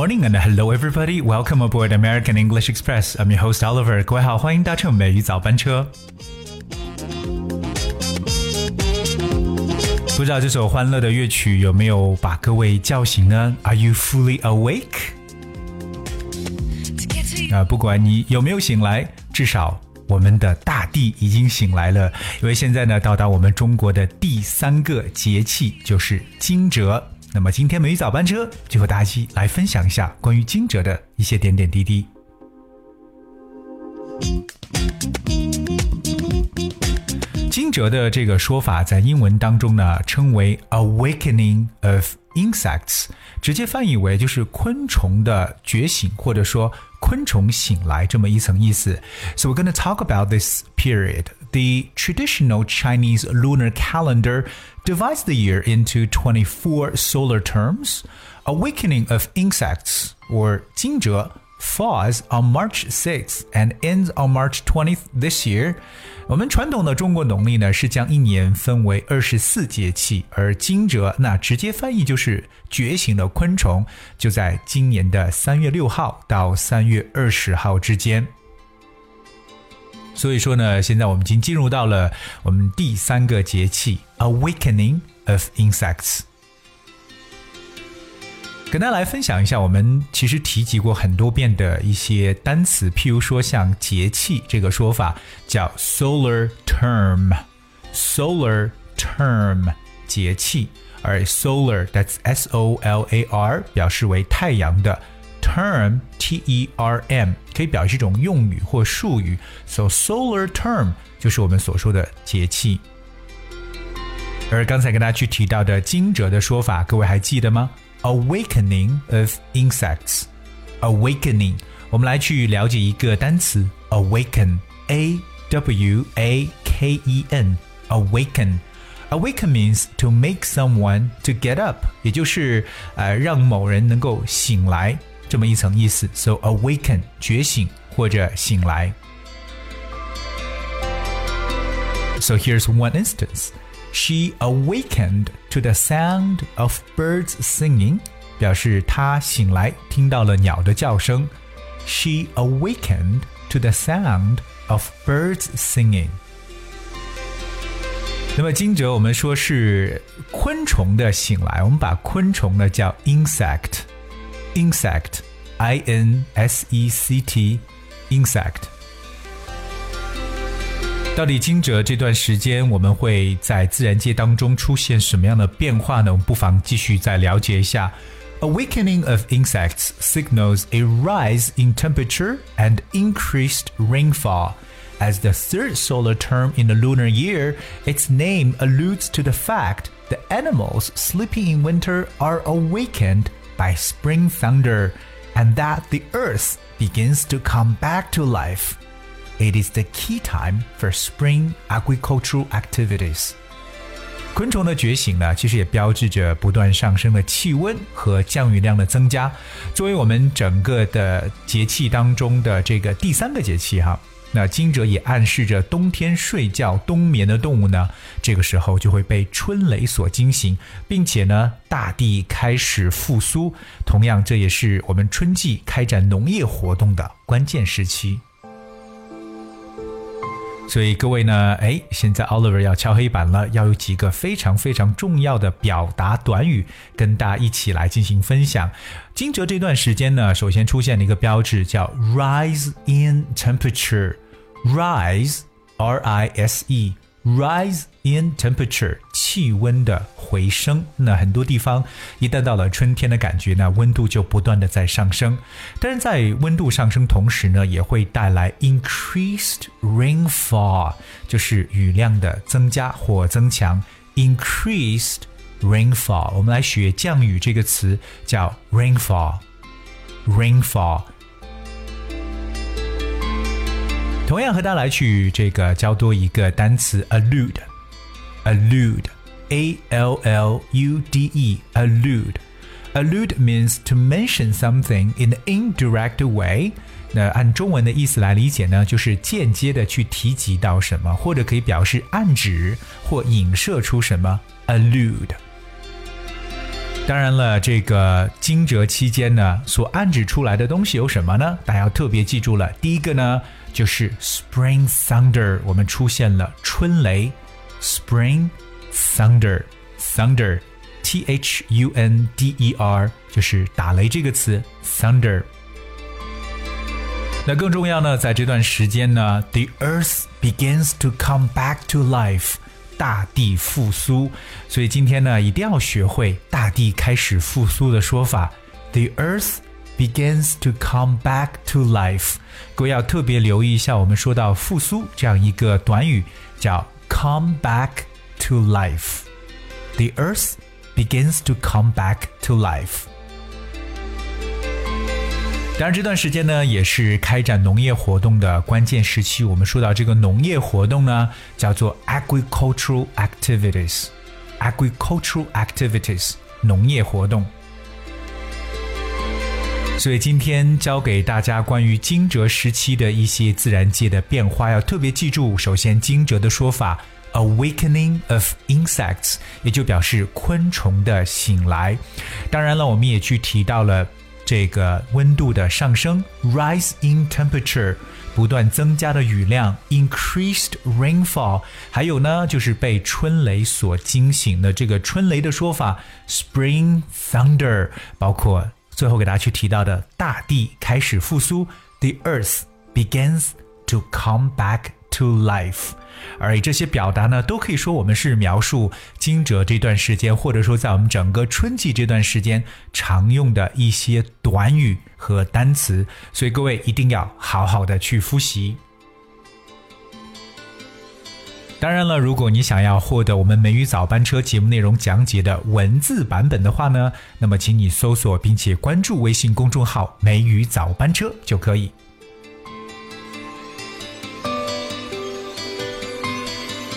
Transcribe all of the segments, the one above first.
morning and hello everybody. Welcome aboard American English Express. I'm your host Oliver. 各位好，欢迎搭乘美语早班车。不知道这首欢乐的乐曲有没有把各位叫醒呢？Are you fully awake？啊，不管你有没有醒来，至少我们的大地已经醒来了。因为现在呢，到达我们中国的第三个节气就是惊蛰。那么今天美语早班车就和大家一起来分享一下关于惊蛰的一些点点滴滴。惊蛰的这个说法在英文当中呢，称为 awakening of insects，直接翻译为就是昆虫的觉醒，或者说昆虫醒来这么一层意思。So we're gonna talk about this period. The traditional Chinese lunar calendar divides the year into 24 solar terms. Awakening of insects, or 惊蛰 falls on March 6th and ends on March 20th this year. 我们传统的中国农历呢是将一年分为二十四节气，而惊蛰那直接翻译就是觉醒的昆虫，就在今年的三月六号到三月二十号之间。 所以说呢，现在我们已经进入到了我们第三个节气 Awakening of Insects。跟大家来分享一下，我们其实提及过很多遍的一些单词，譬如说像节气这个说法叫 solar term，solar term 节气，而 solar that's s o l a r 表示为太阳的 term t e r m 可以表示一种用语或术语，so solar term 就是我们所说的节气。而刚才跟大家去提到的惊蛰的说法，各位还记得吗？awakening of insects. Awakening，我们来去了解一个单词 awaken，a w a k e n，awaken。Awaken means to make someone to get up，也就是呃让某人能够醒来 这么一层意思。So awaken 觉醒或者醒来。So here's one instance. She awakened to the sound of birds singing，表示她醒来听到了鸟的叫声。She awakened to the sound of birds singing。那么惊蛰我们说是昆虫的醒来，我们把昆虫呢叫 insect, I N S E C T, insect。到底惊蛰这段时间我们会在自然界当中出现什么样的变化呢？我们不妨继续再了解一下。Awakening of insects signals a rise in temperature and increased rainfall. As the third solar term in the lunar year, its name alludes to the fact that animals sleeping in winter are awakened by spring thunder, and that the earth begins to come back to life. It is the key time for spring agricultural activities. 昆虫的觉醒呢，其实也标志着不断上升的气温和降雨量的增加。作为我们整个的节气当中的这个第三个节气哈， 那惊蛰也暗示着冬天睡觉冬眠的动物呢，这个时候就会被春雷所惊醒，并且呢，大地开始复苏。同样，这也是我们春季开展农业活动的关键时期。所以各位呢，哎，现在 Oliver 要敲黑板了，要有几个非常非常重要的表达短语跟大家一起来进行分享。惊蛰这段时间呢，首先出现了一个标志叫 rise in temperature，rise，r i s e。rise in temperature 气温的回升。那很多地方一旦到了春天的感觉呢，温度就不断的在上升。但是在温度上升同时呢，也会带来 increased rainfall，就是雨量的增加或增强。increased rainfall，我们来学降雨这个词叫 rainfall，rainfall。同样和大家来去这个教多一个单词 allude allude，allude，a l l u d e，allude，allude means to mention something in an indirect way。那按中文的意思来理解呢，就是间接的去提及到什么，或者可以表示暗指或影射出什么。allude。 当然了，这个惊蛰期间呢，所暗指出来的东西有什么呢？大家要特别记住了。第一个呢，就是 Spring Thunder，我们出现了春雷。 Spring Thunder，Thunder，T H U N D E R，就是打雷这个词，Thunder。那更重要呢，在这段时间呢，The Earth begins to come back to life。大地复苏，所以今天呢，一定要学会大地开始复苏的说法。The earth begins to come back to life。各位要特别留意一下，我们说到复苏这样一个短语，叫 come back to life。The earth begins to come back to life。当然，这段时间呢，也是开展农业活动的关键时期。我们说到这个农业活动呢，叫做 agricultural activities。agricultural activities，农业活动。 所以今天教给大家关于惊蛰时期的一些自然界的变化，要特别记住。首先，惊蛰的说法 awakening of insects，也就表示昆虫的醒来。当然了，我们也去提到了。这个温度的上升，rise in temperature，不断增加的雨量，increased rainfall，还有呢，就是被春雷所惊醒的这个春雷的说法，spring thunder，包括最后给大家去提到的大地开始复苏，the earth begins to come back to life。而这些表达呢，都可以说我们是描述惊蛰这段时间，或者说在我们整个春季这段时间常用的一些短语和单词，所以各位一定要好好的去复习。当然了，如果你想要获得我们美语早班车节目内容讲解的文字版本的话呢，那么请你搜索并且关注微信公众号“美语早班车”就可以。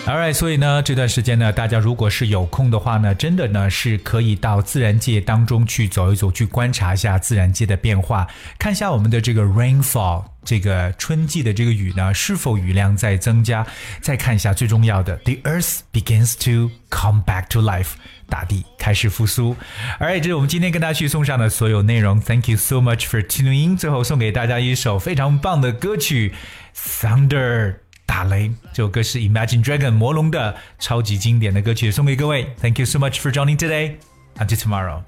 Alright，所以呢，这段时间呢，大家如果是有空的话呢，真的呢是可以到自然界当中去走一走，去观察一下自然界的变化，看一下我们的这个 rainfall，这个春季的这个雨呢是否雨量在增加，再看一下最重要的，the earth begins to come back to life，大地开始复苏。Alright，这是我们今天跟大家去送上的所有内容。Thank you so much for tuning in。最后送给大家一首非常棒的歌曲，Thunder。打雷这首歌是 Imagine Dragon 魔龙的超级经典的歌曲，送给各位。Thank you so much for joining today. Until tomorrow.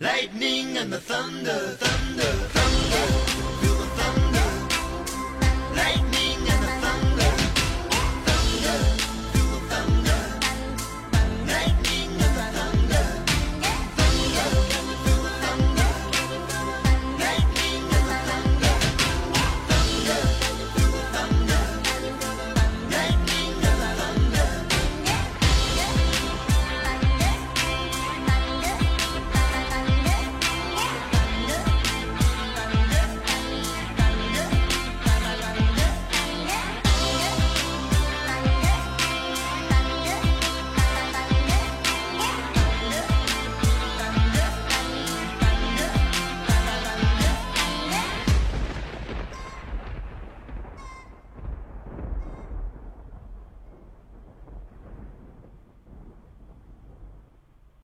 Lightning and the thunder, thunder, thunder.